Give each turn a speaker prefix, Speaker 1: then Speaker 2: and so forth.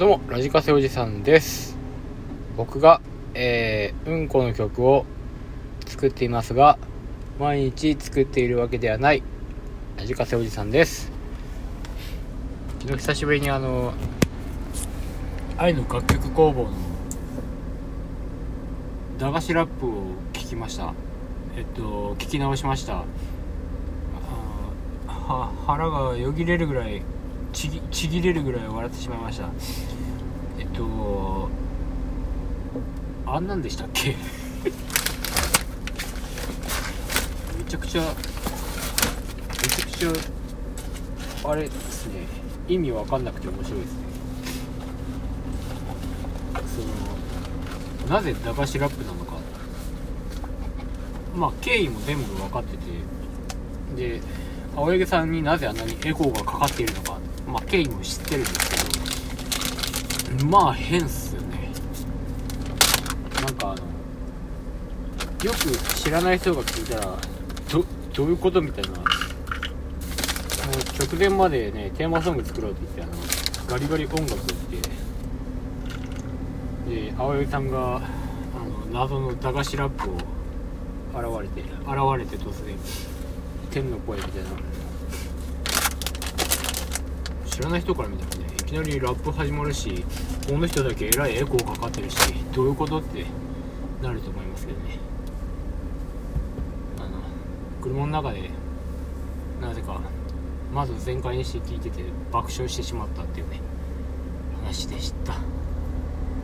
Speaker 1: どうもラジカセおじさんです。僕が、えー、うんこの曲を作っていますが毎日作っているわけではないラジカセおじさんです。昨日久しぶりにあの愛の楽曲工房の駄菓子ラップを聞きました。えっと聞き直しました。腹がよぎれるぐらいちぎちぎれるぐらい笑ってしまいました。えっとあんなんでしたっけ？めちゃくちゃめちゃくちゃあれですね。意味わかんなくて面白いですね。そのなぜ駄菓子ラップなのか。まあ経緯も全部分かってて。で青柳さんになぜあんなにエコーがかかっているのか。まあ経緯も知ってるんですけどまあ変っすよね。なんかあのよく知らない人が聞いたらどどういうことみたいな。もう直前までねテーマソング作ろうって言ってあのガリガリ音楽ってで青柳さんがあの謎の駄菓子ラップを現れて現れて突然天の声みたいな知らない人から見たらねいきなりラップ始まるしこの人だけえらいエコーかかってるしどういうことってなると思いますけどね。あの車の中でなぜかまず全開にして聞いてて爆笑してしまったっていうね話でした。